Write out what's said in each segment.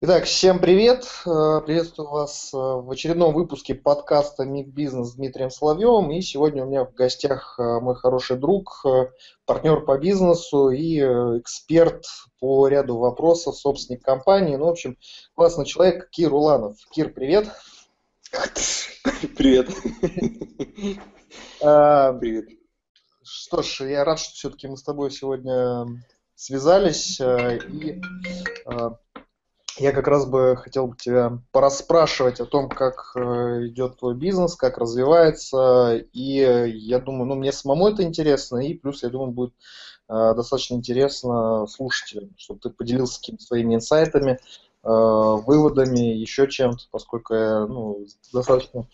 Итак, всем привет! Э, приветствую вас э, в очередном выпуске подкаста «Миг Бизнес» с Дмитрием Соловьевым. И сегодня у меня в гостях э, мой хороший друг, партнер по бизнесу и эксперт по ряду вопросов, собственник компании. Ну, в общем, классный человек Кир Уланов. Кир, привет! Привет! Привет! Что ж, я рад, что все-таки мы с тобой сегодня связались и я как раз бы хотел бы тебя пораспрашивать о том, как э, идет твой бизнес, как развивается, и э, я думаю, ну, мне самому это интересно, и плюс, я думаю, будет э, достаточно интересно слушателям, чтобы ты поделился какими-то своими инсайтами, выводами, еще чем-то, поскольку я ну, достаточно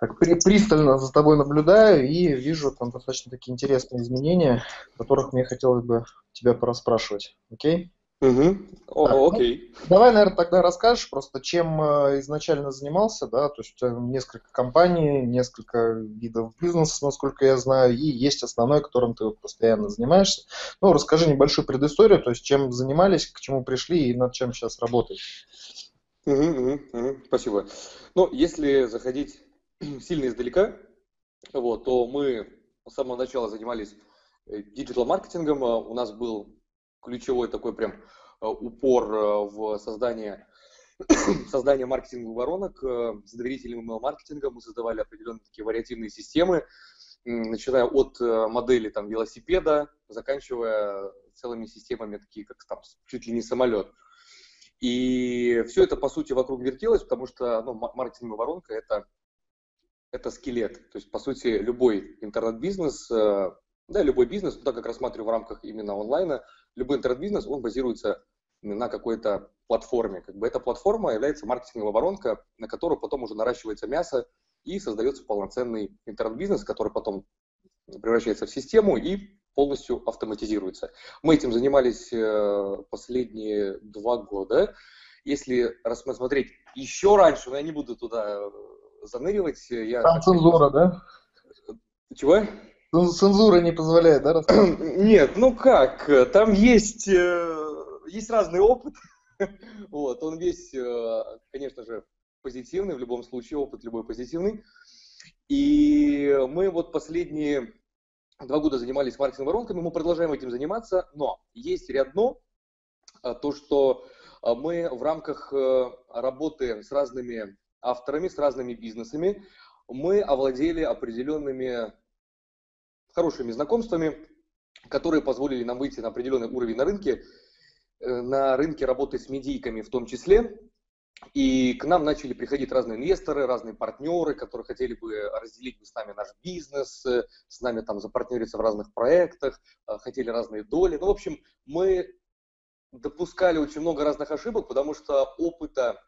так при, пристально за тобой наблюдаю и вижу там достаточно такие интересные изменения, о которых мне хотелось бы тебя пораспрашивать. Окей? Угу. О, так, ну, окей. Ну, давай, наверное, тогда расскажешь просто, чем э, изначально занимался, да, то есть несколько компаний, несколько видов бизнеса, насколько я знаю, и есть основной, которым ты постоянно занимаешься. Ну, расскажи небольшую предысторию, то есть чем занимались, к чему пришли и над чем сейчас работаешь. Угу, угу, угу. Спасибо. Ну, если заходить сильно издалека, вот, то мы с самого начала занимались э, диджитал-маркетингом. У нас был ключевой такой прям э, упор э, в создание создание маркетинговых воронок э, с доверительным email-маркетингом. Мы создавали определенные такие вариативные системы, начиная от модели там, велосипеда, заканчивая целыми системами, такие как там, чуть ли не самолет. И все это, по сути, вокруг вертелось, потому что ну, маркетинговая воронка это, – это скелет. То есть, по сути, любой интернет-бизнес, да, любой бизнес, ну, так как рассматриваю в рамках именно онлайна, любой интернет-бизнес, он базируется на какой-то платформе. Как бы эта платформа является маркетинговая воронка, на которую потом уже наращивается мясо и создается полноценный интернет-бизнес, который потом превращается в систему и полностью автоматизируется. Мы этим занимались э, последние два года. Если рассмотреть еще раньше, но я не буду туда э, заныривать. Я Там цензура, да? Чего? Ну, цензура не позволяет, да, Нет, ну как, там есть, э, есть разный опыт. Вот, он весь, э, конечно же, позитивный, в любом случае, опыт любой позитивный. И мы вот последние два года занимались маркетинговыми воронками, мы продолжаем этим заниматься, но есть ряд но, э, то, что мы в рамках работы с разными авторами, с разными бизнесами, мы овладели определенными хорошими знакомствами, которые позволили нам выйти на определенный уровень на рынке, э, на рынке работы с медийками в том числе. И к нам начали приходить разные инвесторы, разные партнеры, которые хотели бы разделить с нами наш бизнес, э, с нами там запартнериться в разных проектах, э, хотели разные доли. Ну, в общем, мы допускали очень много разных ошибок, потому что опыта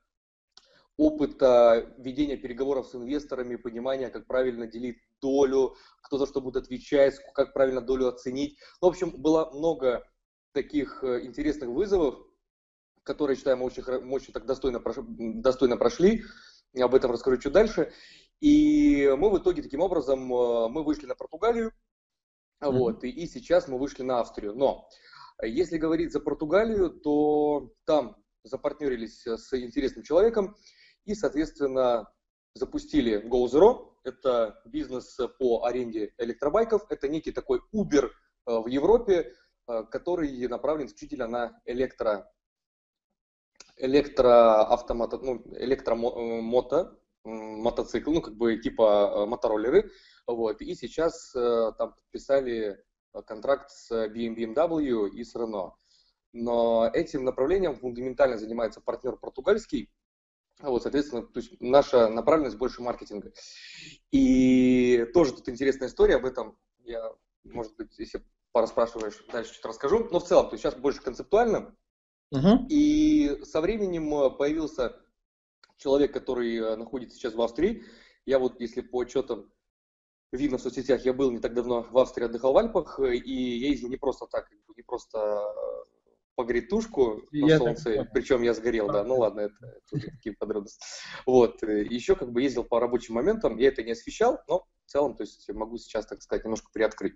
опыта ведения переговоров с инвесторами, понимания, как правильно делить долю, кто за что будет отвечать, как правильно долю оценить. Ну, в общем, было много таких э, интересных вызовов, которые, считаю, мы очень, мы очень так достойно, достойно прошли. Я об этом расскажу чуть дальше. И мы в итоге таким образом, э, мы вышли на Португалию, mm-hmm. вот, и, и сейчас мы вышли на Австрию. Но если говорить за Португалию, то там запартнерились с интересным человеком, и, соответственно, запустили GoZero. Это бизнес по аренде электробайков. Это некий такой Uber э, в Европе, э, который направлен исключительно на электро электроавтомото, ну, электромото, мотоцикл, ну, как бы типа э, мотороллеры, вот, и сейчас там подписали контракт с BMW и с Renault. Но этим направлением фундаментально занимается партнер португальский, вот, соответственно, то есть наша направленность больше маркетинга. И тоже тут интересная история об этом. Я, может быть, если пораспрашиваешь, дальше чуть расскажу. Но в целом, то есть сейчас больше концептуально. Угу. И со временем э, появился человек, который э, находится сейчас в Австрии. Я вот, если по отчетам видно в соцсетях, я был не так давно в Австрии, отдыхал в Альпах, и я ездил не просто так, не просто погреть тушку на я солнце, так... причем я сгорел, да, ну ладно, это, это уже такие подробности. Вот, э, еще как бы ездил по рабочим моментам, я это не освещал, но в целом, то есть могу сейчас, так сказать, немножко приоткрыть.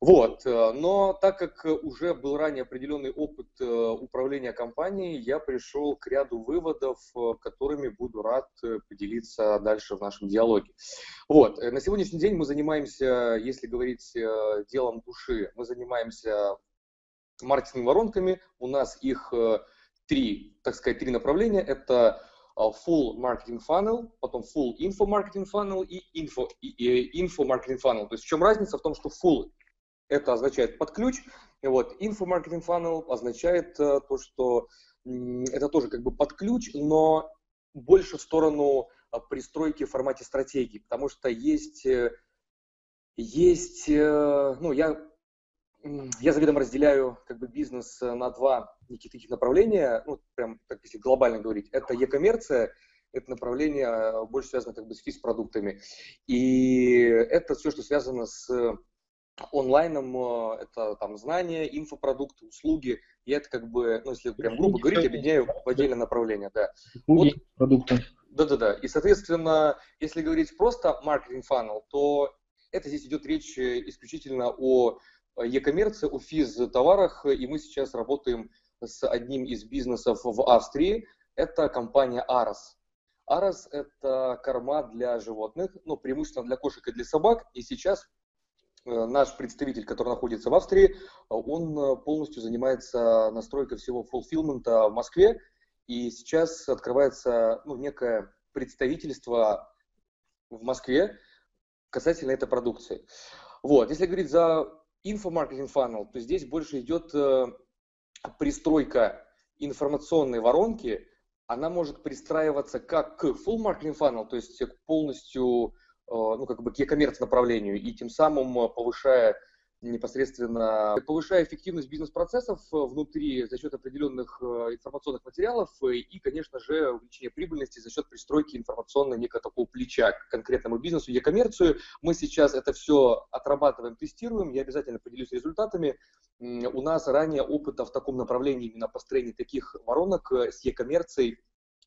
Вот, э, но так как уже был ранее определенный опыт э, управления компанией, я пришел к ряду выводов, которыми буду рад поделиться дальше в нашем диалоге. Вот, на сегодняшний день мы занимаемся, если говорить делом души, мы занимаемся маркетинговыми воронками, у нас их три, так сказать, три направления. Это full marketing funnel, потом full info marketing funnel и info, и, info marketing funnel. То есть в чем разница? В том, что full это означает под ключ. И вот инфомаркетинг funnel означает э, то, что это тоже как бы под ключ, но больше в сторону э, пристройки в формате стратегии, потому что есть, э, есть, ну, я, я заведомо разделяю как бы бизнес на два таких направления, ну, прям, так если глобально говорить, это e-коммерция, это направление больше связано как бы с физ-продуктами, и это все, что связано с онлайном э, это там знания, инфопродукты, услуги. Я это как бы, ну, если прям грубо говорить, объединяю в отдельное направление, да. Услуги, вот, продукты. Да-да-да. И, соответственно, если говорить просто маркетинг funnel, то это здесь идет речь э, исключительно о e-коммерции, о физ-товарах, и мы сейчас работаем с одним из бизнесов в Австрии. Это компания Aras. Aras – это корма для животных, ну, преимущественно для кошек и для собак, и сейчас Э, наш представитель, который находится в Австрии, он э, полностью занимается настройкой всего фулфилмента в Москве, и сейчас открывается ну, некое представительство в Москве касательно этой продукции. Вот. Если говорить за инфомаркетинг funnel, то здесь больше идет э, пристройка информационной воронки, она может пристраиваться как к full marketing funnel, то есть полностью Э, ну, как бы к e-commerce направлению и тем самым э, повышая непосредственно повышая эффективность бизнес-процессов э, внутри за счет определенных информационных материалов и, конечно же, увеличение прибыльности за счет пристройки информационного некого такого плеча к конкретному бизнесу, e-коммерцию. Мы сейчас это все отрабатываем, тестируем, я обязательно поделюсь результатами. У нас ранее опыта в таком направлении именно построения таких воронок с e-коммерцией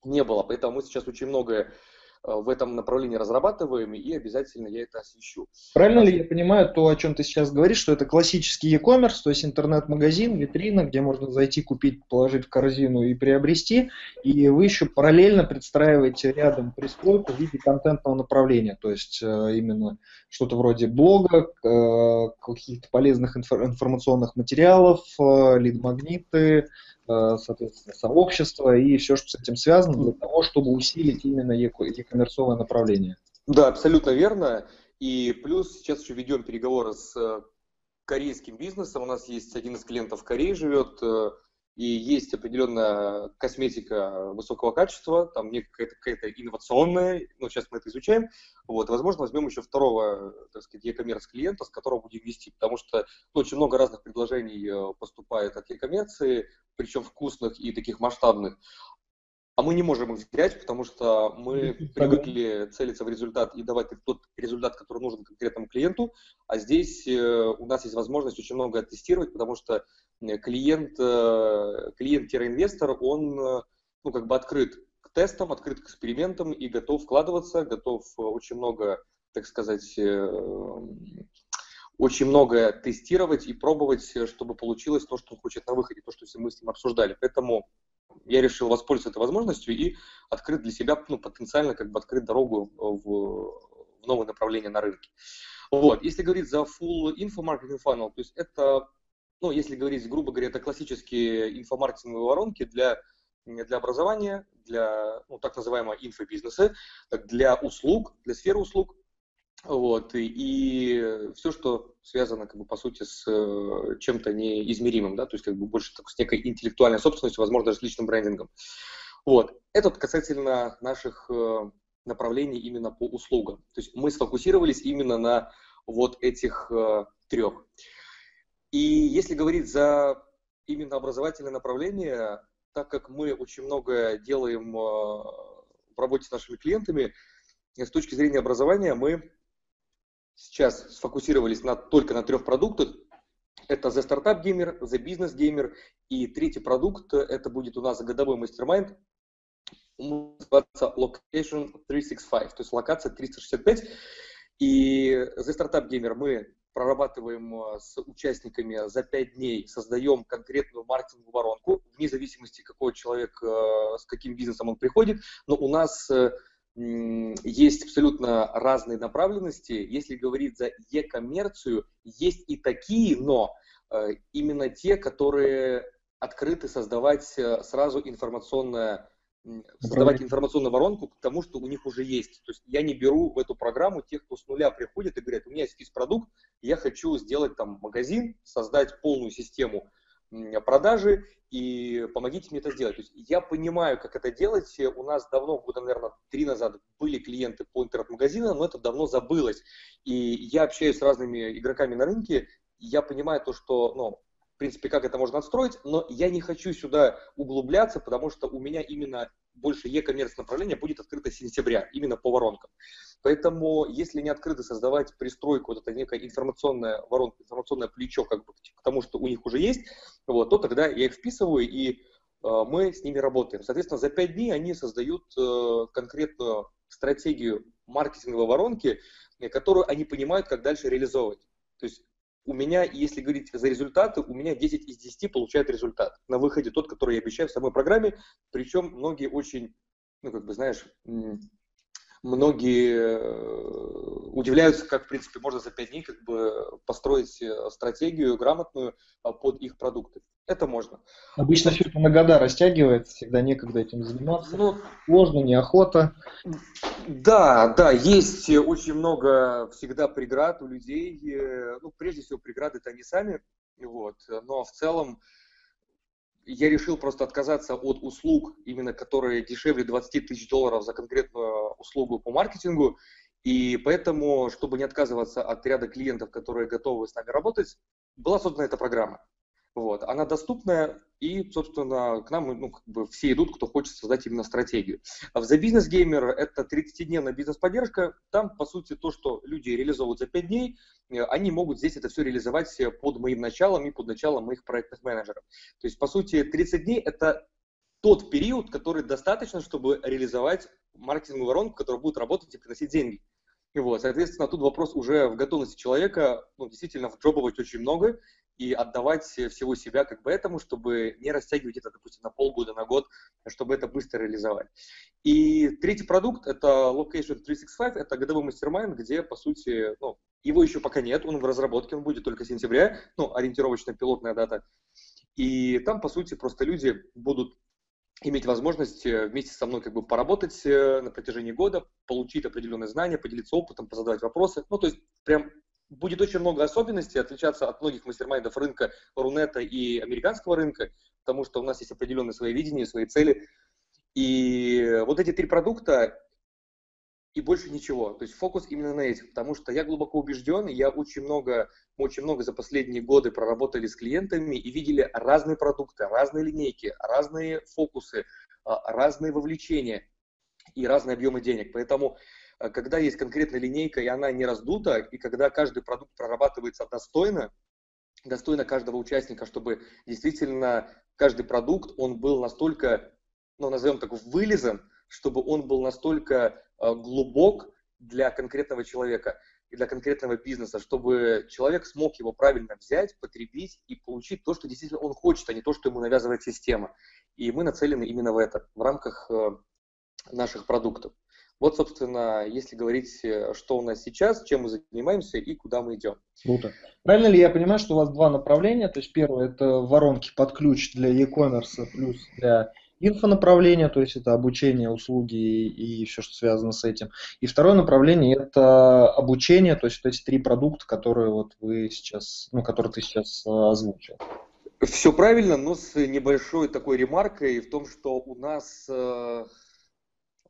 не было, поэтому мы сейчас очень многое Э, в этом направлении разрабатываем, и обязательно я это освещу. Правильно ли я понимаю то, о чем ты сейчас говоришь, что это классический e-commerce, то есть интернет-магазин, витрина, где можно зайти, купить, положить в корзину и приобрести, и вы еще параллельно представляете рядом пристройку в виде контентного направления, то есть э, именно что-то вроде блога, э, каких-то полезных информационных материалов, лид-магниты, Э, соответственно, сообщества и все, что с этим связано, для того, чтобы усилить именно e-коммерцовое направление. Да, абсолютно верно. И плюс сейчас еще ведем переговоры с э, корейским бизнесом. У нас есть один из клиентов в Корее живет, э, и есть определенная косметика высокого качества, там некая какая-то инновационная, ну, сейчас мы это изучаем, вот, возможно, возьмем еще второго, так сказать, e-commerce клиента, с которого будем вести, потому что ну, очень много разных предложений э, поступает от e-коммерции, причем вкусных и таких масштабных, а мы не можем их взять, потому что мы привыкли целиться в результат и давать тот результат, который нужен конкретному клиенту. А здесь э, у нас есть возможность очень много тестировать, потому что э, клиент, э, клиент-инвестор, он ну, как бы открыт к тестам, открыт к экспериментам и готов вкладываться, готов очень много, так сказать, очень много тестировать и пробовать, чтобы получилось то, что он хочет на выходе, то, что мы с ним обсуждали. Поэтому я решил воспользоваться этой возможностью и открыть для себя, ну, потенциально как бы открыть дорогу в, в новое направление на рынке. Вот. Если говорить за full инфомаркетинг funnel, то есть это, ну, если говорить, грубо говоря, это классические инфомаркетинговые воронки для, для образования, для, ну, так называемого инфобизнеса, для услуг, для сферы услуг, вот, и, все, что связано, как бы, по сути, с э, чем-то неизмеримым, да, то есть, как бы, больше так, с некой интеллектуальной собственностью, возможно, даже с личным брендингом. Вот, это касательно наших э, направлений именно по услугам. То есть мы сфокусировались именно на вот этих э, трех. И если говорить за именно образовательное направление, так как мы очень много делаем в работе с нашими клиентами, с точки зрения образования мы сейчас сфокусировались на, только на трех продуктах. Это The Startup Gamer, The Business Gamer и третий продукт, это будет у нас годовой мастер-майнд, называется Location 365, то есть локация 365. И The Startup Gamer мы прорабатываем э, с участниками за 5 дней, создаем конкретную маркетинговую воронку, вне зависимости, какой человек, с каким бизнесом он приходит, но у нас есть абсолютно разные направленности. Если говорить за e-коммерцию, есть и такие, но именно те, которые открыты создавать сразу информационное создавать информационную воронку к тому, что у них уже есть. То есть я не беру в эту программу тех, кто с нуля приходит и говорит, у меня есть продукт, я хочу сделать там магазин, создать полную систему продажи и помогите мне это сделать. То есть я понимаю, как это делать. У нас давно, года, наверное, три назад были клиенты по интернет-магазинам, но это давно забылось. И я общаюсь с разными игроками на рынке, я понимаю то, что ну, в принципе, как это можно отстроить, но я не хочу сюда углубляться, потому что у меня именно больше e-коммерс направление будет открыто с сентября, именно по воронкам. Поэтому, если не открыто создавать пристройку, вот это некая информационная воронка, информационное плечо как бы к тому, что у них уже есть, вот, то тогда я их вписываю и э, мы с ними работаем. Соответственно, за 5 дней они создают э, конкретную стратегию маркетинговой воронки, которую они понимают, как дальше реализовывать. То есть у меня, если говорить за результаты, у меня 10 из 10 получают результат. На выходе тот, который я обещаю в самой программе. Причем многие очень, ну, как бы, знаешь, многие э, удивляются, как, в принципе, можно за 5 дней как бы построить э, стратегию грамотную а, под их продукты. Это можно. Обычно все это на года растягивается, всегда некогда этим заниматься. Ну, Сложно, неохота. Да, да, есть очень много всегда преград у людей. Э, ну, прежде всего, преграды это они сами. Вот. Но в целом я решил просто отказаться от услуг, именно которые дешевле 20 тысяч долларов за конкретную услугу по маркетингу. И поэтому, чтобы не отказываться от ряда клиентов, которые готовы с нами работать, была создана эта программа. Вот. Она доступная, и, собственно, к нам ну, как бы все идут, кто хочет создать именно стратегию. А в The Business Gamer это 30-дневная бизнес-поддержка. Там, по сути, то, что люди реализовывают за 5 дней, э, они могут здесь это все реализовать под моим началом и под началом моих проектных менеджеров. То есть, по сути, 30 дней – это тот период, который достаточно, чтобы реализовать маркетинговую воронку, которая будет работать и приносить деньги. И вот, соответственно, тут вопрос уже в готовности человека, ну, действительно, вджобывать очень много, и отдавать всего себя как бы этому, чтобы не растягивать это, допустим, на полгода, на год, чтобы это быстро реализовать. И третий продукт – это Location 365, это годовой мастер где, по сути, ну, его еще пока нет, он в разработке, он будет только сентября, ну, ориентировочно пилотная дата. И там, по сути, просто люди будут иметь возможность вместе со мной как бы поработать э, на протяжении года, получить определенные знания, поделиться опытом, позадавать вопросы. Ну, то есть прям будет очень много особенностей, отличаться от многих мастер-майндов рынка Рунета и американского рынка, потому что у нас есть определенные свои видения, свои цели. И вот эти три продукта и больше ничего. То есть фокус именно на этих, потому что я глубоко убежден, я очень много, мы очень много за последние годы проработали с клиентами и видели разные продукты, разные линейки, разные фокусы, а, разные вовлечения и разные объемы денег. Поэтому когда есть конкретная линейка, и она не раздута, и когда каждый продукт прорабатывается достойно, достойно каждого участника, чтобы действительно каждый продукт, он был настолько, ну, назовем так, вылезан, чтобы он был настолько э, глубок для конкретного человека и для конкретного бизнеса, чтобы человек смог его правильно взять, потребить и получить то, что действительно он хочет, а не то, что ему навязывает система. И мы нацелены именно в это, в рамках э, наших продуктов. Вот, собственно, если говорить, э, что у нас сейчас, чем мы занимаемся и куда мы идем. Круто. Правильно ли я понимаю, что у вас два направления? То есть первое это воронки под ключ для e-commerce плюс для инфонаправления, то есть это обучение, услуги и, и все, что связано с этим. И второе направление это обучение, то есть вот эти три продукта, которые вот вы сейчас, ну, которые ты сейчас э, озвучил. Все правильно, но с небольшой такой ремаркой в том, что у нас э,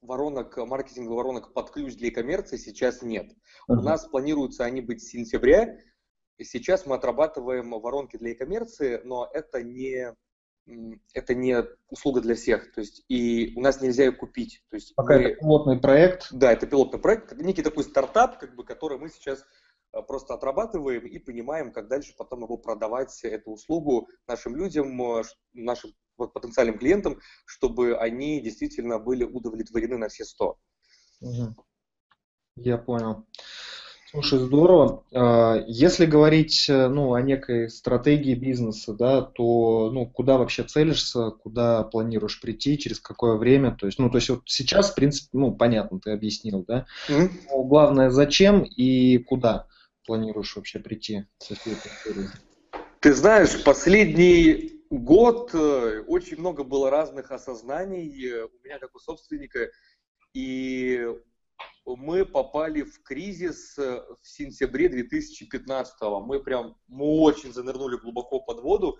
воронок, маркетинговых воронок под ключ для коммерции сейчас нет. Uh-huh. У нас планируются они быть с сентября. И сейчас мы отрабатываем воронки для коммерции, но это не это не услуга для всех, то есть и у нас нельзя ее купить. То есть Пока мы, это пилотный проект. Да, это пилотный проект, некий такой стартап, как бы, который мы сейчас э, просто отрабатываем и понимаем, как дальше потом его продавать эту услугу нашим людям, э, нашим потенциальным клиентам, чтобы они действительно были удовлетворены на все 100. Угу. Я понял. Слушай, здорово. А, если говорить э, ну, о некой стратегии бизнеса, да, то ну, куда вообще целишься, куда планируешь прийти, через какое время? То есть, ну, то есть вот сейчас, в принципе, ну, понятно, ты объяснил, да? Mm-hmm. Но главное, зачем и куда планируешь вообще прийти? Ты знаешь, последний год э, очень много было разных осознаний э, у меня как у собственника, и мы попали в кризис э, в сентябре 2015 -го. Мы прям, мы очень занырнули глубоко под воду,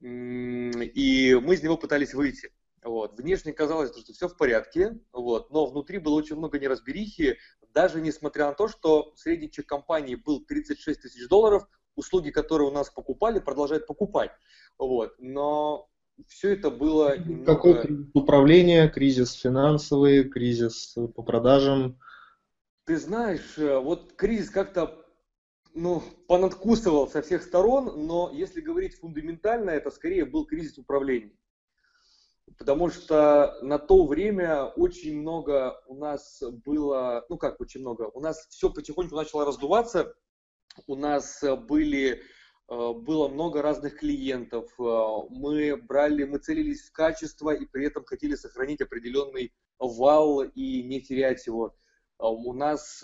и мы из него пытались выйти. Вот. Внешне казалось, что все в порядке, вот, но внутри было очень много неразберихи, даже несмотря на то, что средний чек компании был 36 тысяч долларов, услуги, которые у нас покупали, продолжают покупать. Вот. Но все это было... Немного... Какой кризис управления, кризис финансовый, кризис по продажам? Ты знаешь, э, вот кризис как-то ну, понадкусывал со всех сторон, но если говорить фундаментально, это скорее был кризис управления. Потому что на то время очень много у нас было, ну как очень много, у нас все потихоньку начало раздуваться, у нас были Э, было много разных клиентов, э, мы брали, мы целились в качество и при этом хотели сохранить определенный вал и не терять его. Э, у нас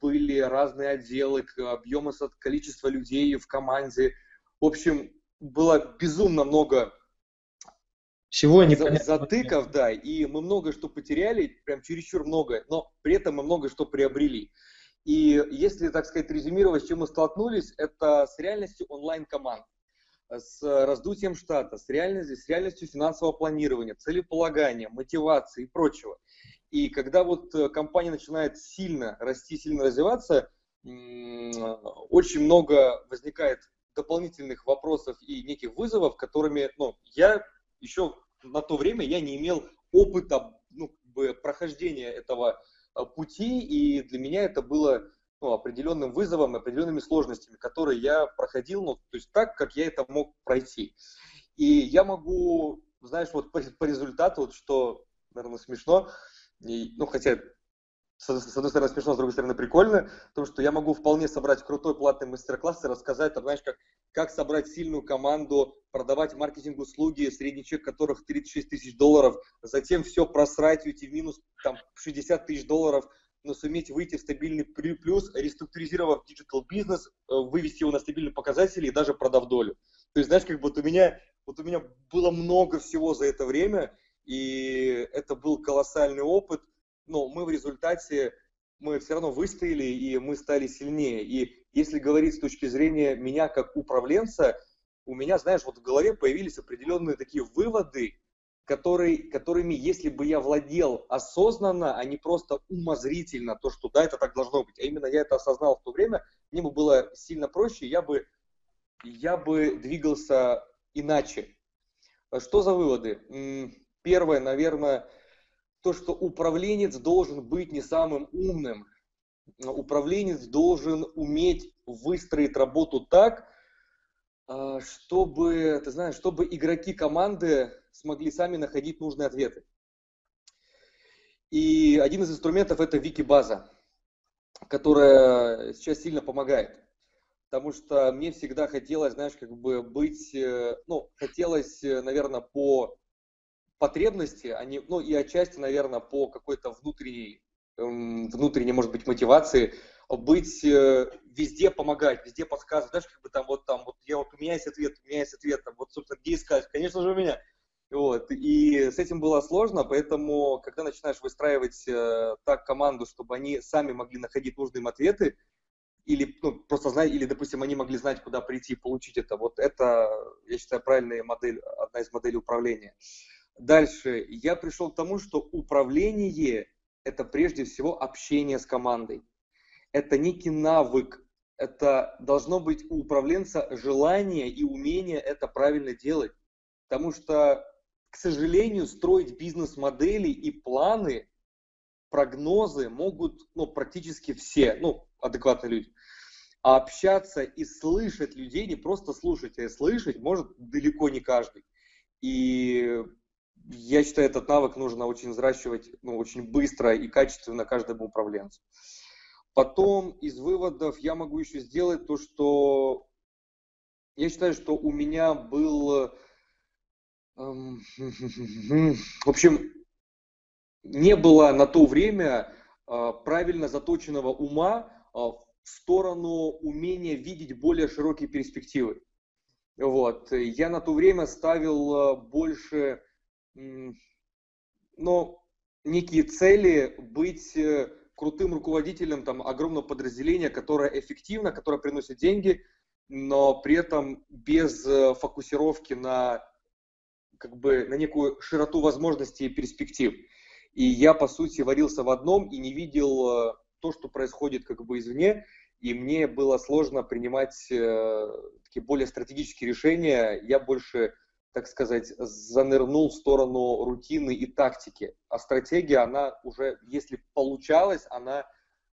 были разные отделы, объемы, количество людей в команде. В общем, было безумно много всего затыков, да, и мы много что потеряли, прям чересчур много, но при этом мы много что приобрели. И если, так сказать, резюмировать, с чем мы столкнулись, это с реальностью онлайн-команд, с раздутием штата, с реальностью, с реальностью финансового планирования, целеполагания, мотивации и прочего. И когда вот э, компания начинает сильно расти, сильно развиваться, очень много возникает дополнительных вопросов и неких вызовов, которыми ну, я еще на то время я не имел опыта ну, прохождения этого пути, и для меня это было ну, определенным вызовом, определенными сложностями, которые я проходил, ну, то есть так, как я это мог пройти. И я могу, знаешь, вот по, по результату, вот что, наверное, смешно, и, ну, хотя с, одной стороны смешно, с другой стороны прикольно, потому что я могу вполне собрать крутой платный мастер-класс и рассказать, там, знаешь, как, как собрать сильную команду, продавать маркетинг-услуги, средний чек которых 36 тысяч долларов, затем все просрать, уйти в минус там, 60 тысяч долларов, но суметь выйти в стабильный плюс, реструктуризировав digital бизнес, э, вывести его на стабильные показатели и даже продав долю. То есть, знаешь, как вот у меня, вот у меня было много всего за это время, и это был колоссальный опыт – но мы в результате, мы все равно выстояли, и мы стали сильнее. И если говорить с точки зрения меня как управленца, у меня, знаешь, вот в голове появились определенные такие выводы, которые, которыми, если бы я владел осознанно, а не просто умозрительно, то, что да, это так должно быть, а именно я это осознал в то время, мне бы было сильно проще, я бы, я бы двигался иначе. Что за выводы? Первое, наверное, то, что управленец должен быть не самым умным. Управленец должен уметь выстроить работу так, а, чтобы, ты знаешь, чтобы игроки команды смогли сами находить нужные ответы. И один из инструментов это вики-база, которая сейчас сильно помогает. Потому что мне всегда хотелось, знаешь, как бы быть, э, ну, хотелось, э, наверное, по потребности, они, ну и отчасти, наверное, по какой-то внутренней, эм, внутренней, может быть, мотивации быть э, везде помогать, везде подсказывать, знаешь, как бы там вот там, вот я вот у меня есть ответ, у меня есть ответ, там, вот, собственно, где искать, конечно же, у меня. Вот, и с этим было сложно, поэтому, когда начинаешь выстраивать э, так команду, чтобы они сами могли находить нужные им ответы, или ну, просто знать, или, допустим, они могли знать, куда прийти и получить это, вот это, я считаю, правильная модель, одна из моделей управления. Дальше я пришел к тому, что управление – это прежде всего общение с командой. Это некий навык, это должно быть у управленца желание и умение это правильно делать. Потому что, к сожалению, строить бизнес-модели и планы, прогнозы могут ну, практически все, ну, адекватные люди. А общаться и слышать людей, не просто слушать, а слышать может далеко не каждый. И я считаю, этот навык нужно очень взращивать ну, очень быстро и качественно каждому управленцу. Потом из выводов я могу еще сделать то, что я считаю, что у меня был, эм, в общем, не было на то время э, правильно заточенного ума э, в сторону умения видеть более широкие перспективы. Вот. Я на то время ставил э, больше, ну, некие цели быть крутым руководителем там, огромного подразделения, которое эффективно, которое приносит деньги, но при этом без фокусировки на, как бы, на некую широту возможностей и перспектив. И я, по сути, варился в одном и не видел э, то, что происходит как бы извне, и мне было сложно принимать э, такие более стратегические решения. Я больше, так сказать, занырнул в сторону рутины и тактики. А стратегия, она уже, если получалась, она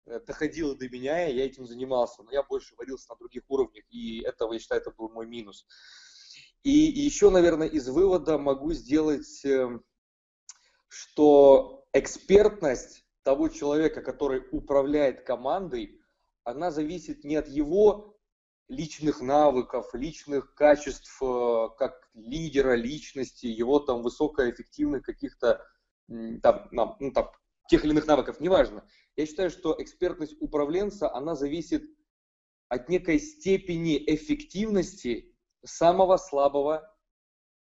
э, доходила до меня, и я этим занимался. Но я больше варился на других уровнях, и этого, я считаю, это был мой минус. И, еще, наверное, из вывода могу сделать эм, что экспертность того человека, который управляет командой, она зависит не от его личных навыков, личных качеств э, как лидера личности, его там высокоэффективных каких-то там, ну, там, тех или иных навыков, неважно. Я считаю, что экспертность управленца, она зависит от некой степени эффективности самого слабого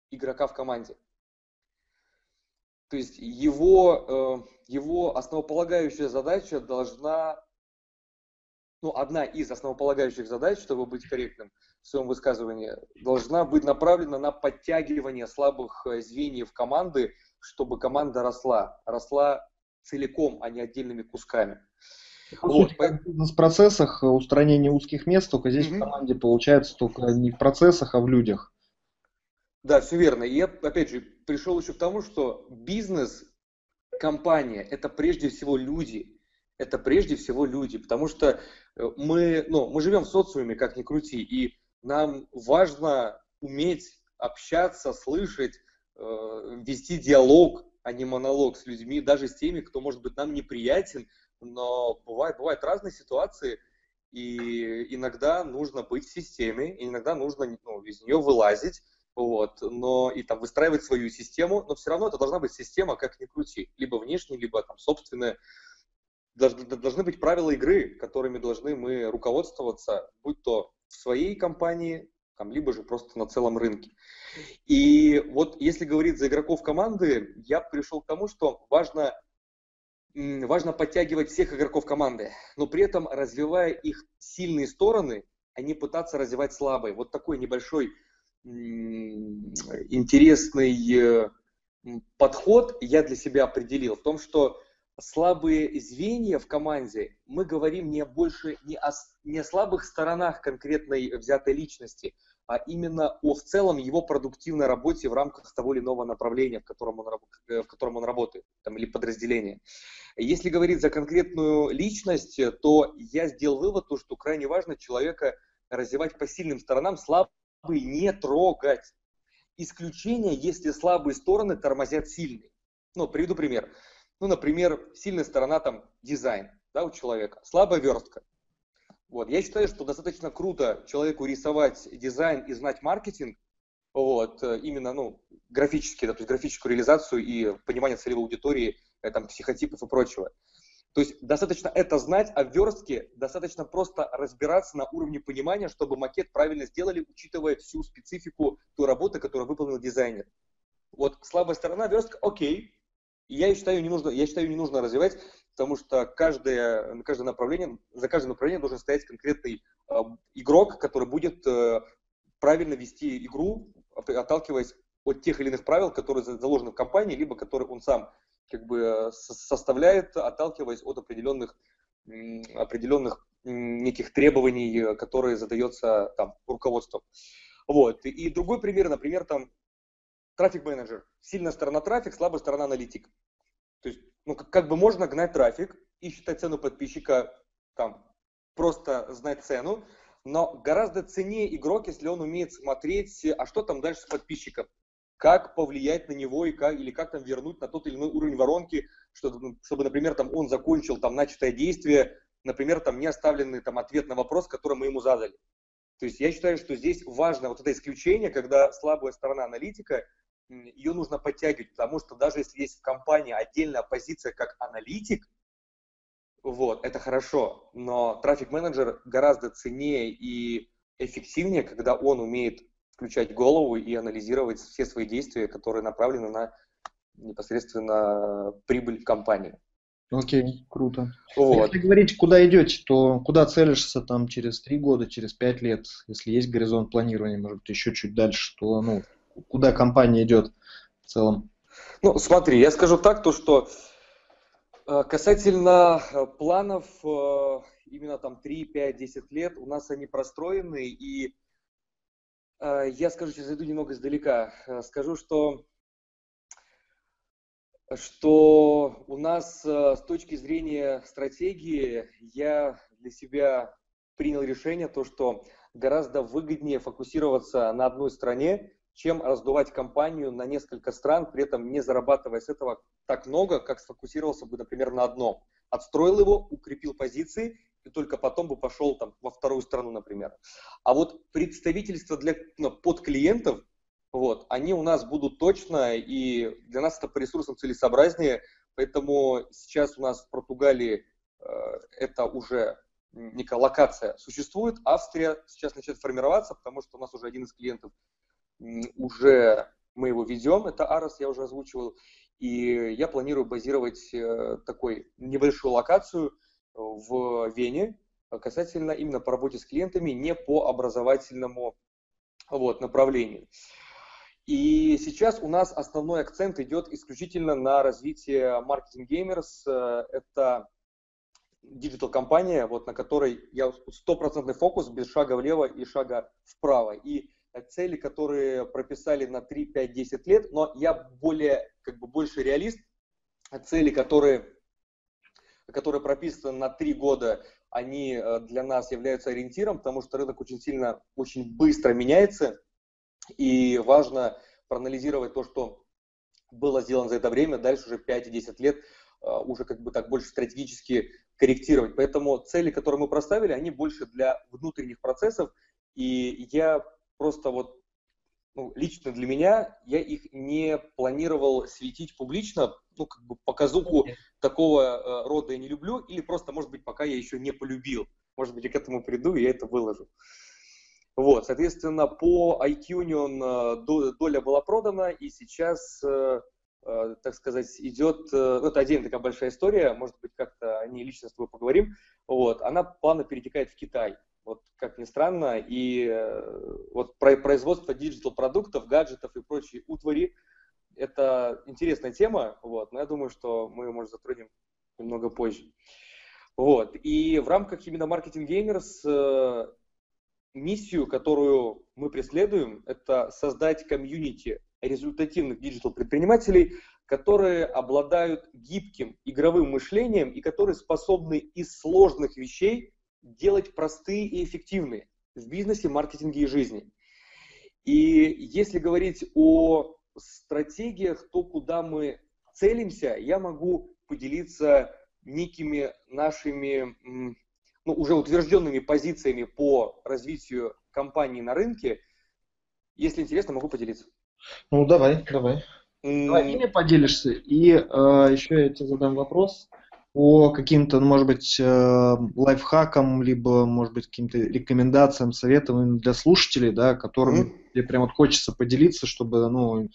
игрока в команде. То есть его, э, его основополагающая задача должна, ну, одна из основополагающих задач, чтобы быть корректным в своем высказывании, должна быть направлена на подтягивание слабых э, звеньев команды, чтобы команда росла, росла целиком, а не отдельными кусками. Вот. в бизнес-процессах устранение узких мест, только здесь mm-hmm. в команде получается только не в процессах, а в людях. Да, все верно. И я, опять же, пришел еще к тому, что бизнес, компания – это прежде всего люди. Это прежде всего люди, потому что э, мы, ну, мы живем в социуме, как ни крути, и нам важно уметь общаться, слышать, э, вести диалог, а не монолог с людьми, даже с теми, кто, может быть, нам неприятен, но бывает, бывают разные ситуации, и иногда нужно быть в системе, иногда нужно ну, из нее вылазить, вот, но и там выстраивать свою систему, но все равно это должна быть система, как ни крути, либо внешняя, либо там собственная. Должны, быть правила игры, которыми должны мы руководствоваться, будь то в своей компании, там, либо же просто на целом рынке. И вот если говорить за игроков команды, я пришел к тому, что важно, важно подтягивать всех игроков команды, но при этом развивая их сильные стороны, а не пытаться развивать слабые. Вот такой небольшой интересный э, подход я для себя определил в том, что слабые звенья в команде, мы говорим не больше не о, не о слабых сторонах конкретной взятой личности, а именно о в целом его продуктивной работе в рамках того или иного направления, в котором он, э, в котором он работает, там, или подразделения. Если говорить за конкретную личность, то я сделал вывод, что крайне важно человека развивать по сильным сторонам, слаб не трогать. Исключение, если слабые стороны тормозят сильные. Ну, приведу пример. Ну, например, сильная сторона там дизайн да, у человека, слабая верстка. Вот. Я считаю, что достаточно круто человеку рисовать дизайн и знать маркетинг, вот, э, именно, ну, графически, да, то есть графическую реализацию и понимание целевой аудитории, э, там, психотипов и прочего. То есть достаточно это знать, а в верстке достаточно просто разбираться на уровне понимания, чтобы макет правильно сделали, учитывая всю специфику той работы, которую выполнил дизайнер. Вот слабая сторона верстка, окей. Я считаю, не нужно, я считаю, не нужно развивать, потому что каждое, каждое направление, за каждое направление должен стоять конкретный э, игрок, который будет э, правильно вести игру, отталкиваясь от тех или иных правил, которые заложены в компании, либо которые он сам как бы э, составляет, отталкиваясь от определенных, определенных неких требований, э, которые задается там руководством. Вот. И другой пример, например, там трафик-менеджер. Сильная сторона трафик, слабая сторона аналитик. То есть, ну, как, как бы можно гнать трафик и считать цену подписчика, там, просто знать цену, но гораздо ценнее игрок, если он умеет смотреть, а что там дальше с подписчиком как повлиять на него и как, или как там вернуть на тот или иной уровень воронки, чтобы, ну, чтобы например, там он закончил там начатое действие, например, там не оставленный там ответ на вопрос, который мы ему задали. То есть я считаю, что здесь важно вот это исключение, когда слабая сторона аналитика, ее нужно подтягивать, потому что даже если есть в компании отдельная позиция как аналитик, вот, это хорошо, но трафик-менеджер гораздо ценнее и эффективнее, когда он умеет включать голову и анализировать все свои действия, которые направлены на непосредственно прибыль в компании. Окей, круто. Вот. Если говорить, куда идете, то куда целишься там через три года, через пять лет, если есть горизонт планирования, может быть, еще чуть дальше, то ну, куда компания идет в целом? Ну, смотри, я скажу так, то что э, касательно э, планов э, именно там 3, 5, 10 лет, у нас они простроены, и я скажу, сейчас зайду немного издалека, скажу, что что у нас с точки зрения стратегии я для себя принял решение, то, что гораздо выгоднее фокусироваться на одной стране, чем раздувать компанию на несколько стран, при этом не зарабатывая с этого так много, как сфокусировался бы, например, на одном. Отстроил его, укрепил позиции, и только потом бы пошел там, во вторую страну, например. А вот представительство для ну, подклиентов, вот, они у нас будут точно, и для нас это по ресурсам целесообразнее, поэтому сейчас у нас в Португалии э, это уже некая локация существует. Австрия сейчас начнет формироваться, потому что у нас уже один из клиентов уже мы его ведем, это Арос, я уже озвучивал, и я планирую базировать э, такой небольшую локацию в Вене касательно именно по работе с клиентами, не по образовательному вот, направлению. И сейчас у нас основной акцент идет исключительно на развитие Marketing Gamers. Это digital-компания, вот, на которой я стопроцентный фокус без шага влево и шага вправо. И цели, которые прописали на 3, 5, 10 лет, но я более, как бы больше реалист, цели, которые, которые прописаны на 3 года, они э, для нас являются ориентиром, потому что рынок очень сильно, очень быстро меняется, и важно проанализировать то, что было сделано за это время, дальше уже 5 и 10 лет э, уже как бы так больше стратегически корректировать. Поэтому цели, которые мы проставили, они больше для внутренних процессов, и я просто вот ну, лично для меня я их не планировал светить публично, ну, как бы показуху okay. такого э, рода я не люблю, или просто, может быть, пока я еще не полюбил. Может быть, я к этому приду, и я это выложу. Вот, соответственно, по iTunes э, доля была продана, и сейчас, э, э, так сказать, идет, э, ну, это отдельная такая большая история, может быть, как-то о ней лично с тобой поговорим, вот, она плавно перетекает в Китай вот как ни странно, и э, вот производство digital-продуктов, гаджетов и прочей утвари, это интересная тема, вот, но я думаю, что мы ее, может, затронем немного позже. Вот, и в рамках именно Marketing Gamers э, миссию, которую мы преследуем, это создать комьюнити результативных digital-предпринимателей, которые обладают гибким игровым мышлением и которые способны из сложных вещей делать простые и эффективные в бизнесе, маркетинге и жизни. И если говорить о стратегиях, то куда мы целимся, я могу поделиться некими нашими ну, уже утвержденными позициями по развитию компании на рынке. Если интересно, могу поделиться. Ну, давай, давай. Давай ими поделишься. И э, еще я тебе задам вопрос по каким-то, ну, может быть, э, лайфхакам, либо, может быть, каким-то рекомендациям, советам для слушателей, да, которыми mm-hmm. тебе прям вот хочется поделиться, чтобы, ну,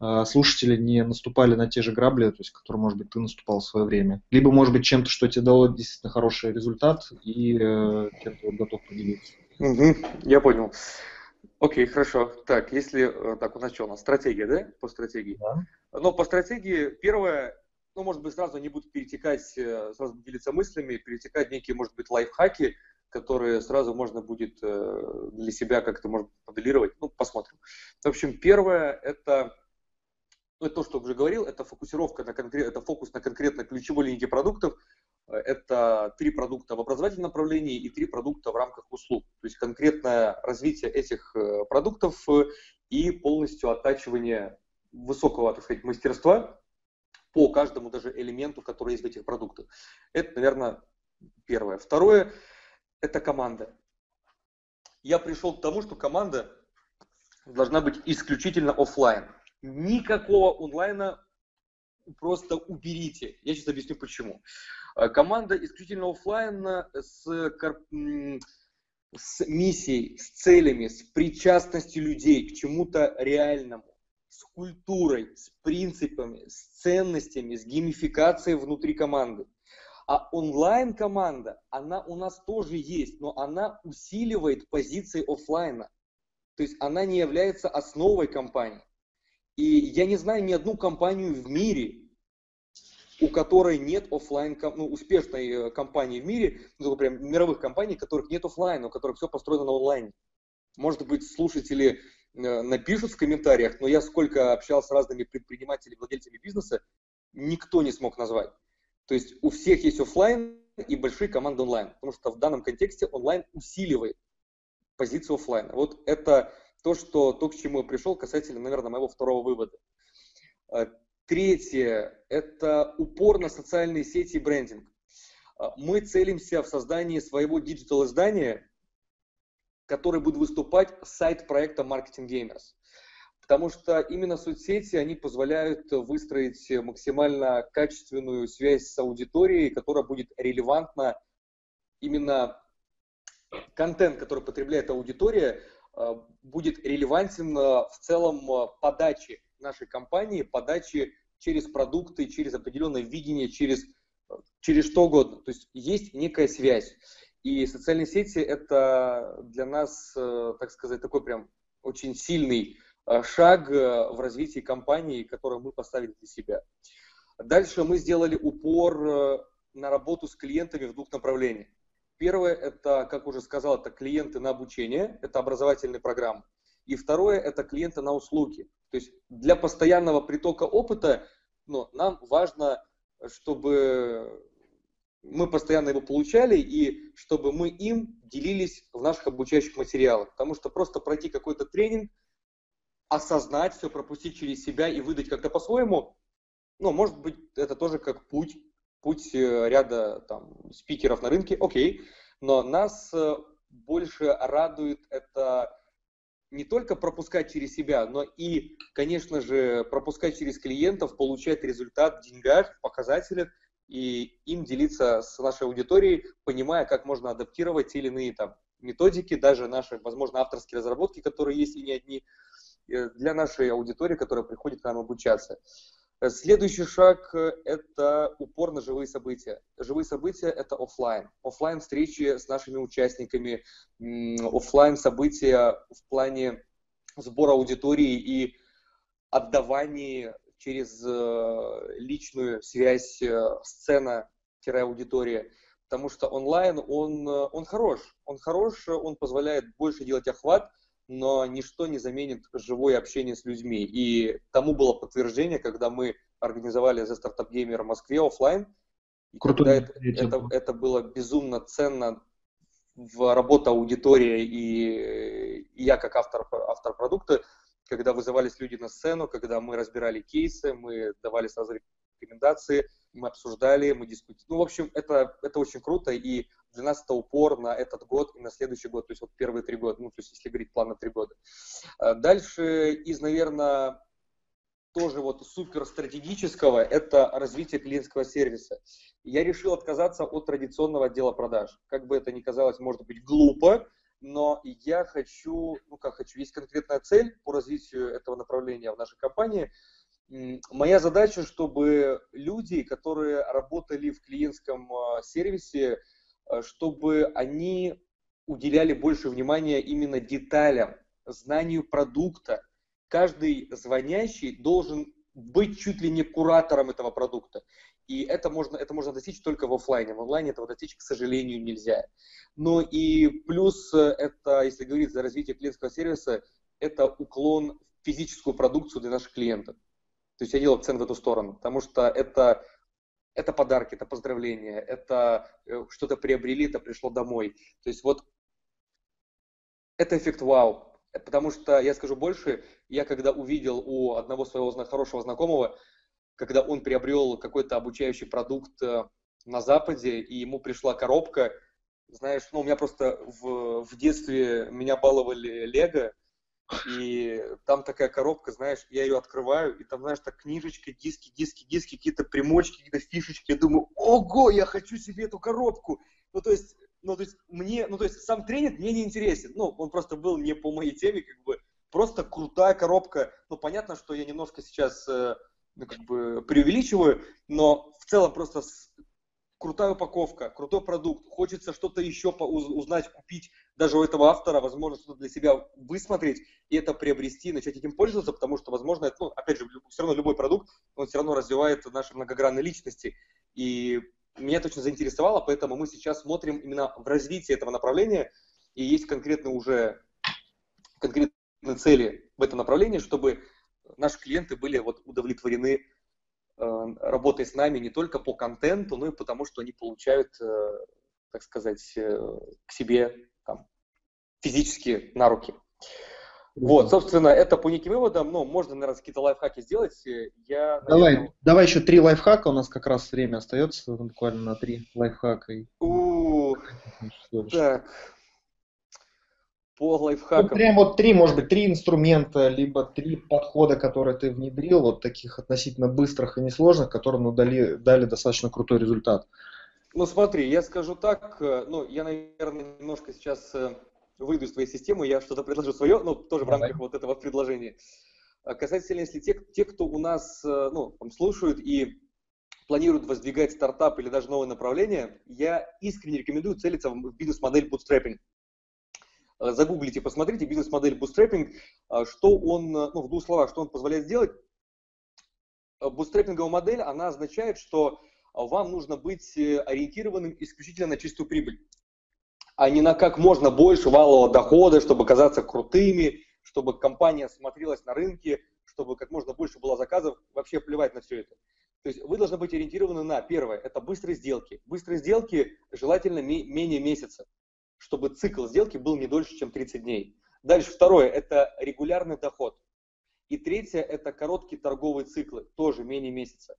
э, слушатели не наступали на те же грабли, то есть, которые, может быть, ты наступал в свое время. Либо, может быть, чем-то, что тебе дало действительно хороший результат, и э, чем ты вот готов поделиться. Mm-hmm. Я понял. Окей, хорошо. Так, если так, у нас что, у нас стратегия, да? По стратегии. Да. Но по стратегии первое ну, может быть, сразу не будут перетекать, э, сразу делиться мыслями, перетекать некие, может быть, лайфхаки, которые сразу можно будет э, для себя как-то, может, моделировать. Ну, посмотрим. В общем, первое – это ну, это то, что уже говорил, это фокусировка на конкрет, это фокус на конкретно ключевой линейке продуктов. Это три продукта в образовательном направлении и три продукта в рамках услуг. То есть конкретное развитие этих э, продуктов и полностью оттачивание высокого, так сказать, мастерства по каждому даже элементу, который есть в этих продуктах. Это, наверное, Первое. Второе – это команда. Я пришел к тому, что команда должна быть исключительно офлайн. Никакого онлайна просто уберите. Я сейчас объясню почему. Э, команда исключительно офлайн с, с миссией, с целями, с причастностью людей к чему-то реальному, с культурой, с принципами, с ценностями, с геймификацией внутри команды. А онлайн-команда, она у нас тоже есть, но она усиливает позиции офлайна. То есть она не является основой компании. И я не знаю ни одну компанию в мире, у которой нет офлайн, ну, успешной э, компании в мире, ну, прям мировых компаний, у которых нет офлайна, у которых все построено на онлайне. Может быть, слушатели напишут в комментариях, но я сколько общался с разными предпринимателями, владельцами бизнеса, никто не смог назвать. То есть у всех есть офлайн и большие команды онлайн, потому что в данном контексте онлайн усиливает позицию офлайна. Вот это то, что, то, к чему я пришел касательно, наверное, моего второго вывода. Э, Третье – это упор на социальные сети и брендинг. А, мы целимся в создании своего digital-издания, который будет выступать сайт проекта Marketing Gamers. Потому что именно соцсети, они позволяют выстроить максимально качественную связь с аудиторией, которая будет релевантна именно контент, который потребляет аудитория, а, будет релевантен а, в целом подачи нашей компании, подачи через продукты, через определенное видение, через, через что угодно. То есть есть некая связь. И социальные сети это для нас, э, так сказать, такой прям очень сильный э, шаг э, в развитии компании, который мы поставили для себя. Дальше мы сделали упор на работу с клиентами в двух направлениях. Первое, это, как уже сказал, это клиенты на обучение, это образовательные программы. И второе, это клиенты на услуги. То есть для постоянного притока опыта ну, нам важно, чтобы мы постоянно его получали и чтобы мы им делились в наших обучающих материалах. Потому что просто пройти какой-то тренинг, осознать все, пропустить через себя и выдать как-то по-своему, ну, может быть, это тоже как путь, путь э, ряда там, спикеров на рынке, окей, но нас э, больше радует это не только пропускать через себя, но и, конечно же, пропускать через клиентов, получать результат в деньгах, в показателях, и им делиться с нашей аудиторией, понимая, как можно адаптировать те или иные там, методики, даже наши, возможно, авторские разработки, которые есть и не одни, э, для нашей аудитории, которая приходит к нам обучаться. Следующий шаг – это упор на живые события. Живые события – это офлайн. Офлайн встречи с нашими участниками, офлайн события в плане сбора аудитории и отдавания через э, личную связь э, сцена-аудитория. Потому что онлайн, он, э, он хорош. Он хорош, он позволяет больше делать охват, но ничто не заменит живое общение с людьми. И тому было подтверждение, когда мы организовали The Startup Gamer в Москве офлайн. И когда это, это, это было безумно ценно в работа аудитории и, и я как автор, автор продукта, когда вызывались люди на сцену, когда мы разбирали кейсы, мы давали сразу рекомендации, мы обсуждали, мы дискутировали. Ну, в общем, это, это очень круто, и для нас это упор на этот год и на следующий год, то есть вот первые три года, ну, то есть если говорить план на три года. А дальше из, наверное, тоже вот супер стратегического, это развитие клиентского сервиса. Я решил отказаться от традиционного отдела продаж. Как бы это ни казалось, может быть, глупо, но я хочу, ну как хочу, есть конкретная цель по развитию этого направления в нашей компании. Моя задача, чтобы люди, которые работали в клиентском а, сервисе, Э, чтобы они уделяли больше внимания именно деталям, знанию продукта. Каждый звонящий должен быть чуть ли не куратором этого продукта. И это можно, это можно достичь только в офлайне. В онлайне этого достичь, к сожалению, нельзя. Ну и плюс э, это, если говорить за развитие клиентского сервиса, это уклон в физическую продукцию для наших клиентов. То есть я делал акцент в эту сторону, потому что это это подарки, это поздравления, это э, что-то приобрели, это пришло домой. То есть вот это эффект вау. Потому что, я скажу больше, я когда увидел у одного своего хорошего знакомого, когда он приобрел какой-то обучающий продукт, э, на Западе, и ему пришла коробка, знаешь, ну, у меня просто в, в детстве меня баловали Лего, и там такая коробка, знаешь, я ее открываю, и там, знаешь, так книжечка, диски, диски, диски, какие-то примочки, какие-то фишечки. Я думаю, ого, я хочу себе эту коробку. Ну, то есть, ну, то есть, мне, ну, то есть, сам тренер мне не интересен. Ну, он просто был не по моей теме, как бы, просто крутая коробка. Ну, понятно, что я немножко сейчас, э, ну, как бы, преувеличиваю, но в целом просто крутая упаковка, крутой продукт, хочется что-то еще узнать, купить даже у этого автора, возможно, что-то для себя высмотреть и это приобрести, начать этим пользоваться, потому что, возможно, это, ну, опять же, все равно любой продукт, он все равно развивает наши многогранные личности. И меня это очень заинтересовало, поэтому мы сейчас смотрим именно в развитии этого направления, и есть конкретные уже конкретные цели в этом направлении, чтобы наши клиенты были вот удовлетворены Э, работой с нами не только по контенту, но и потому, что они получают, э, так сказать, э, к себе там, физически на руки. Вот, собственно, это по неким выводам, но можно, наверное, какие-то лайфхаки сделать. Я, наверное... Давай, давай еще три лайфхака, у нас как раз время остается буквально на три лайфхака. У, так, по лайфхакам. Ну, прям вот три, может быть, три инструмента, либо три подхода, которые ты внедрил, вот таких относительно быстрых и несложных, которые ну, дали, дали достаточно крутой результат. Ну смотри, я скажу так, э, ну я, наверное, немножко сейчас э, выйду из твоей системы, я что-то предложу свое, но тоже Давай. в рамках вот этого предложения. А касательно, если те, те кто у нас э, ну, там, слушают и планируют воздвигать стартап или даже новое направление, я искренне рекомендую целиться в бизнес-модель bootstrapping. Э, загуглите, посмотрите бизнес-модель bootstrapping, э, что он, э, ну, в двух словах, что он позволяет сделать. Бустрэпинговая модель, она означает, что вам нужно быть ориентированным исключительно на чистую прибыль, а не на как можно больше валового дохода, чтобы казаться крутыми, чтобы компания смотрелась на рынке, чтобы как можно больше было заказов, вообще плевать на все это. То есть вы должны быть ориентированы на, первое, это быстрые сделки. Быстрые сделки желательно менее месяца чтобы цикл сделки был не дольше, чем 30 дней. Дальше второе – это регулярный доход. И третье – это короткие торговые циклы, тоже менее месяца.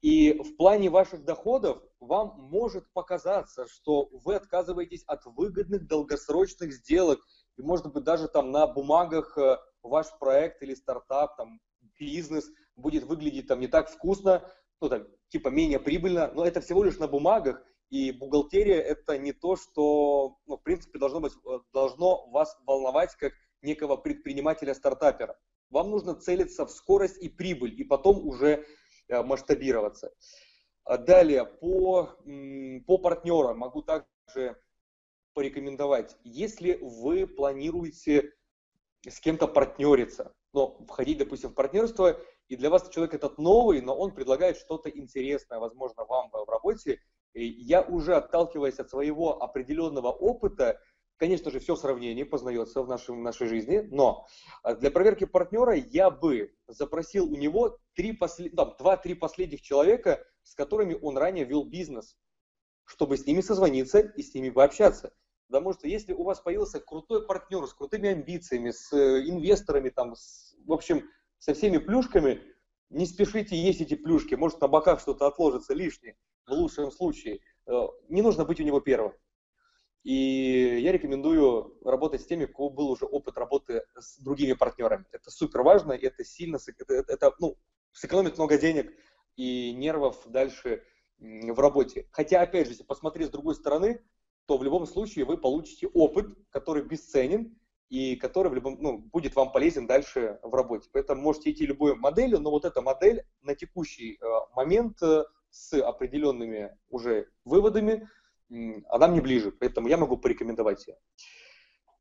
И в плане ваших доходов вам может показаться, что вы отказываетесь от выгодных долгосрочных сделок, и может быть даже там на бумагах э, ваш проект или стартап, там, бизнес будет выглядеть там не так вкусно, ну там типа менее прибыльно, но это всего лишь на бумагах, и бухгалтерия это не то, что, ну, в принципе, должно, быть, э, должно вас волновать как некого предпринимателя-стартапера. Вам нужно целиться в скорость и прибыль, и потом уже э, масштабироваться. А далее, по, по партнерам могу также порекомендовать, если вы планируете с кем-то партнериться, но входить, допустим, в партнерство, и для вас человек этот новый, но он предлагает что-то интересное, возможно, вам в работе, я уже отталкиваясь от своего определенного опыта, конечно же, все сравнение познается в, нашем, в нашей жизни, но а, для проверки партнера я бы запросил у него три послед... там, 2-3 последних человека, с которыми он ранее вел бизнес, чтобы с ними созвониться и с ними пообщаться. Потому что если у вас появился крутой партнер с крутыми амбициями, с э, инвесторами, там, с, в общем, со всеми плюшками, не спешите есть эти плюшки, может на боках что-то отложится лишнее в лучшем случае. Э, не нужно быть у него первым. И я рекомендую работать с теми, у кого был уже опыт работы с другими партнерами. Это супер важно, это сильно это, это, ну, сэкономит много денег и нервов дальше в работе. Хотя, опять же, если посмотреть с другой стороны, то в любом случае вы получите опыт, который бесценен и который в любом, ну, будет вам полезен дальше в работе. Поэтому можете идти любой моделью, но вот эта модель на текущий э, момент э, с определенными уже выводами, она мне ближе, поэтому я могу порекомендовать ее.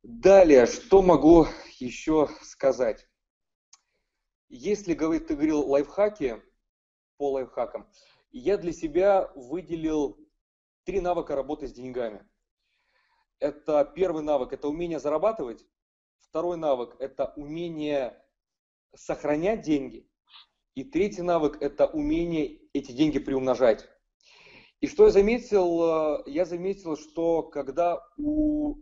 Далее, что могу еще сказать? Если говорить, ты говорил лайфхаки, по лайфхакам, я для себя выделил три навыка работы с деньгами. Это первый навык, это умение зарабатывать. Второй навык, это умение сохранять деньги. И третий навык – это умение эти деньги приумножать. И что я заметил? Э, я заметил, что когда у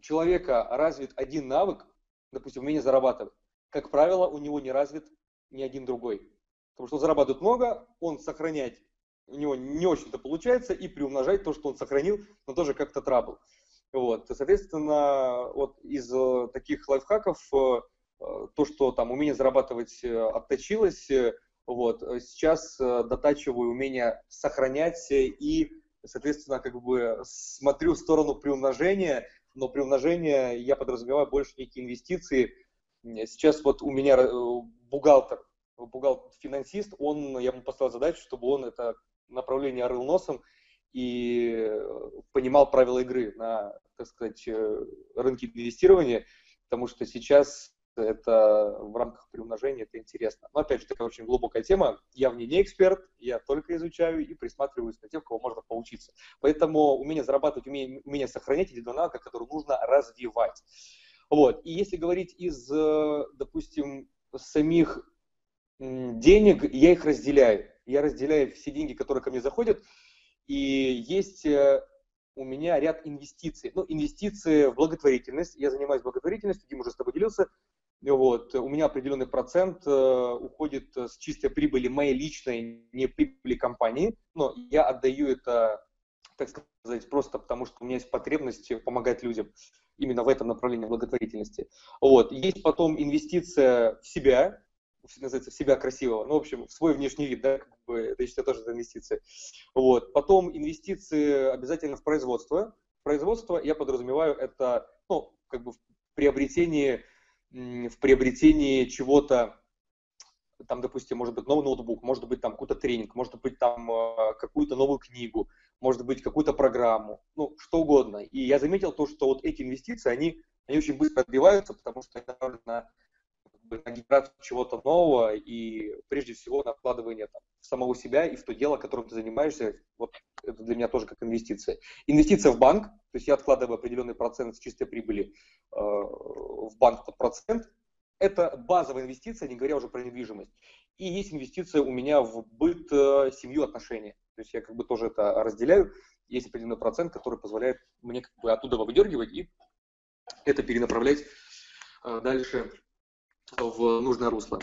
человека развит один навык, допустим, умение зарабатывать, как правило, у него не развит ни один другой. Потому что он зарабатывает много, он сохраняет у него не очень-то получается, и приумножать то, что он сохранил, но тоже как-то трабл. Вот, соответственно, вот из э, таких лайфхаков э, то, что там умение зарабатывать отточилось, вот, сейчас дотачиваю умение сохранять и, соответственно, как бы смотрю в сторону приумножения, но приумножение я подразумеваю больше некие инвестиции. Сейчас вот у меня бухгалтер, бухгалтер-финансист, он, я ему поставил задачу, чтобы он это направление рыл носом и понимал правила игры на, так сказать, э, рынке инвестирования, потому что сейчас это в рамках приумножения это интересно. Но опять же, такая очень глубокая тема. Я в ней не эксперт, я только изучаю и присматриваюсь на тех, кого можно поучиться. Поэтому умение зарабатывать, умение, умение сохранять эти два навыка, которые нужно развивать. Вот. И если говорить из, э, допустим, самих денег, я их разделяю. Я разделяю все деньги, которые ко мне заходят, и есть э, у меня ряд инвестиций. Ну, инвестиции в благотворительность. Я занимаюсь благотворительностью, Дима уже с тобой делился. Вот. У меня определенный процент э, уходит с чистой прибыли моей личной, не прибыли компании, но я отдаю это, так сказать, просто потому, что у меня есть потребность помогать людям именно в этом направлении благотворительности. Вот. Есть потом инвестиция в себя, называется, в себя красивого, ну, в общем, в свой внешний вид, да, как бы, это, я считаю, тоже это инвестиции. Вот. Потом инвестиции обязательно в производство. Производство, я подразумеваю, это, ну, как бы в приобретении, в приобретении чего-то, там, допустим, может быть новый ноутбук, может быть там какой-то тренинг, может быть там э, какую-то новую книгу, может быть какую-то программу, ну, что угодно. И я заметил то, что вот эти инвестиции, они, они очень быстро отбиваются, потому что направлены на на генерацию чего-то нового и прежде всего на вкладывание там, в самого себя и в то дело, которым ты занимаешься. Вот это для меня тоже как инвестиция. Инвестиция в банк, то есть я откладываю определенный процент с чистой прибыли э, в банк под процент. Это базовая инвестиция, не говоря уже про недвижимость. И есть инвестиция у меня в быт, э, семью, отношения. То есть я как бы тоже это разделяю. Есть определенный процент, который позволяет мне как бы оттуда выдергивать и это перенаправлять э, дальше в нужное русло.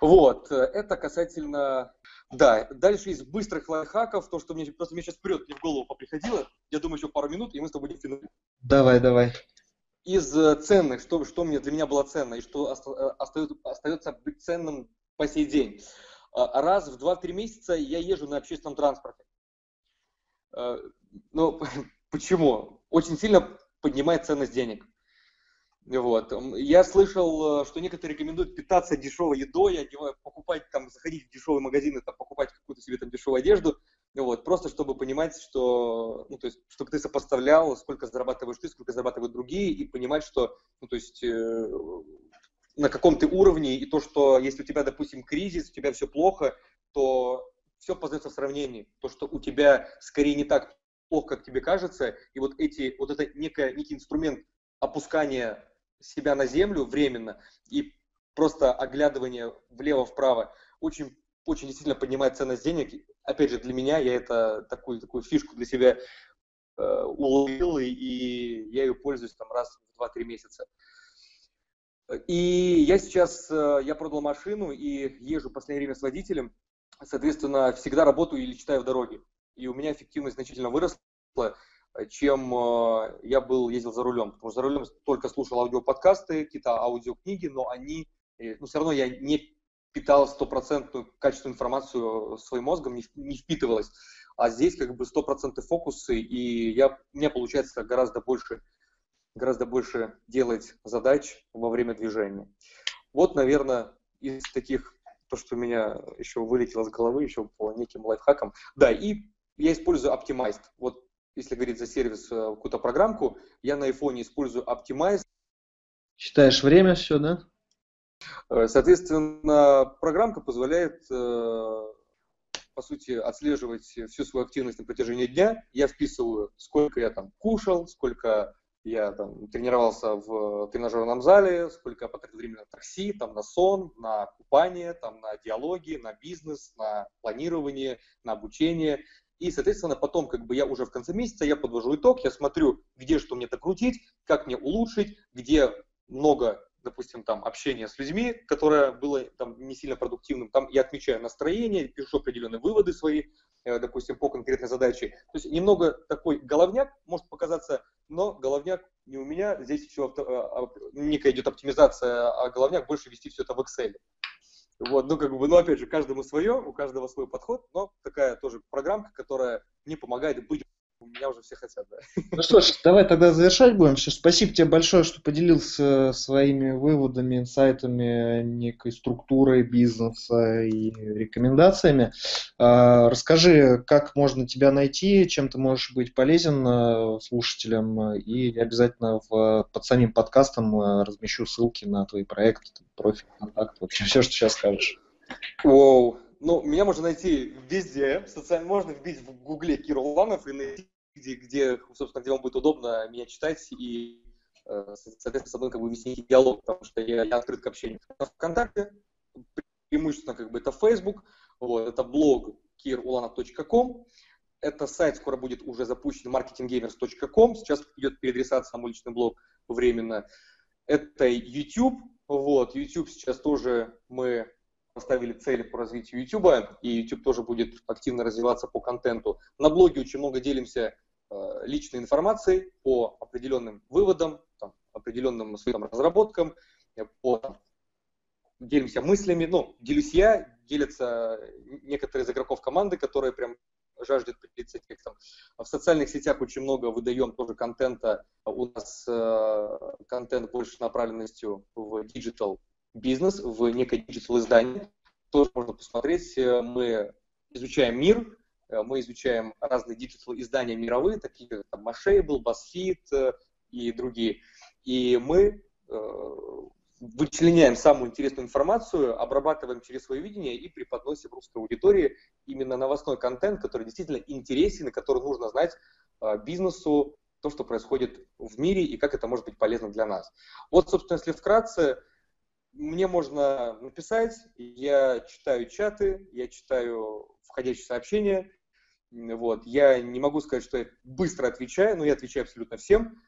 Вот, это касательно... Да, дальше из быстрых лайфхаков, то, что мне просто мне сейчас прет, мне в голову поприходило, я думаю, еще пару минут, и мы с тобой будем финалить. Давай, давай. Из э, ценных, что, что мне для меня было ценно и что остается, э, остается быть ценным по сей день. А, раз в 2-3 месяца я езжу на общественном транспорте. Э, ну, почему? Очень сильно поднимает ценность денег. Вот. Я слышал, э, что некоторые рекомендуют питаться дешевой едой, одевать, покупать там, заходить в дешевые магазины, там, покупать какую-то себе там дешевую одежду, вот, просто чтобы понимать, что, ну, то есть, чтобы ты сопоставлял, сколько зарабатываешь ты, сколько зарабатывают другие, и понимать, что, ну, то есть, э, на каком ты уровне, и то, что если у тебя, допустим, кризис, у тебя все плохо, то все познается в сравнении. То, что у тебя скорее не так плохо, как тебе кажется, и вот эти, вот это некое, некий инструмент опускания себя на землю временно и просто оглядывание влево-вправо очень, очень действительно поднимает ценность денег. Опять же, для меня я это такую, такую фишку для себя э, уловил, и, я ее пользуюсь там раз в 2-3 месяца. И я сейчас, э, я продал машину и езжу в последнее время с водителем, соответственно, всегда работаю или читаю в дороге. И у меня эффективность значительно выросла чем э, я был, ездил за рулем. Потому что за рулем только слушал аудиоподкасты, какие-то аудиокниги, но они, э, ну, все равно я не питал стопроцентную качественную информацию своим мозгом, не, не впитывалась. А здесь как бы стопроцентный фокусы, и я, у меня получается гораздо больше, гораздо больше делать задач во время движения. Вот, наверное, из таких, то, что у меня еще вылетело с головы, еще по неким лайфхакам. Да, и я использую Optimized. Вот если говорить за сервис, э, какую-то программку, я на iPhone использую Optimize. Считаешь время все, да? Э, соответственно, программка позволяет, э, по сути, отслеживать всю свою активность на протяжении дня. Я вписываю, сколько я там кушал, сколько я там тренировался в тренажерном зале, сколько я потратил времени на такси, там, на сон, на купание, там, на диалоги, на бизнес, на планирование, на обучение. И, соответственно, потом, как бы я уже в конце месяца, я подвожу итог, я смотрю, где что мне докрутить, как мне улучшить, где много, допустим, там общения с людьми, которое было там не сильно продуктивным, там я отмечаю настроение, пишу определенные выводы свои, допустим, по конкретной задаче. То есть немного такой головняк может показаться, но головняк не у меня, здесь еще некая идет оптимизация, а головняк больше вести все это в Excel. Вот, ну, как бы, ну, опять же, каждому свое, у каждого свой подход, но такая тоже программка, которая мне помогает быть меня уже все хотят, да. Ну что ж, давай тогда завершать будем. Все, спасибо тебе большое, что поделился своими выводами, инсайтами, некой структурой бизнеса и рекомендациями. А, расскажи, как можно тебя найти, чем ты можешь быть полезен э, слушателям, и обязательно в, под самим подкастом э, размещу ссылки на твои проекты, профиль, контакт, вообще все, что сейчас скажешь. Воу, ну, меня можно найти везде. Социально можно вбить в гугле Кир Уланов и найти, где, где, собственно, где вам будет удобно меня читать и, э, соответственно, со мной как бы вести диалог, потому что я, я открыт к общению. ВКонтакте, преимущественно как бы это Facebook, вот, это блог kirulанов.com, это сайт скоро будет уже запущен marketinggamers.com, сейчас идет переадресация на мой личный блог временно. Это YouTube, вот, YouTube сейчас тоже мы поставили цели по развитию YouTube, и YouTube тоже будет активно развиваться по контенту. На блоге очень много делимся э, личной информацией по определенным выводам, там, определенным своим разработкам, э, по, там, делимся мыслями, ну, делюсь я, делятся некоторые из игроков команды, которые прям жаждет поделиться текстом. В социальных сетях очень много выдаем тоже контента. У нас э, контент больше направленностью в digital бизнес в некое digital издание. Тоже можно посмотреть. Э, мы изучаем мир, э, мы изучаем разные digital издания мировые, такие как там, Mashable, BuzzFeed э, и другие. И мы вычленяем самую интересную информацию, обрабатываем через свое видение и преподносим русской аудитории именно новостной контент, который действительно интересен и который нужно знать бизнесу, то, что происходит в мире и как это может быть полезно для нас. Вот, собственно, если вкратце, мне можно написать, я читаю чаты, я читаю входящие сообщения. Вот. Я не могу сказать, что я быстро отвечаю, но я отвечаю абсолютно всем.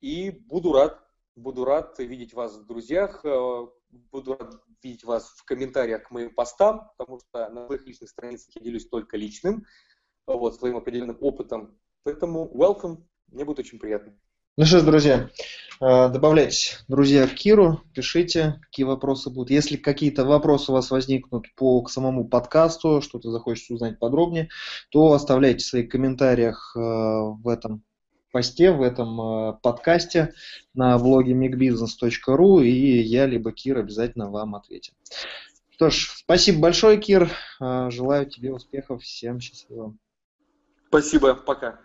И буду рад, буду рад видеть вас в друзьях, э, буду рад видеть вас в комментариях к моим постам, потому что на своих личных страницах я делюсь только личным, вот, своим определенным опытом. Поэтому welcome, мне будет очень приятно. Ну что ж, друзья, э, добавляйтесь, друзья, к Киру, пишите, какие вопросы будут. Если какие-то вопросы у вас возникнут по к самому подкасту, что-то захочется узнать подробнее, то оставляйте в своих комментариях э, в этом посте, в этом э, подкасте на блоге migbusiness.ru, и я либо Кир обязательно вам ответим. Что ж, спасибо большое, Кир. Желаю тебе успехов. Всем счастливо. Спасибо. Пока.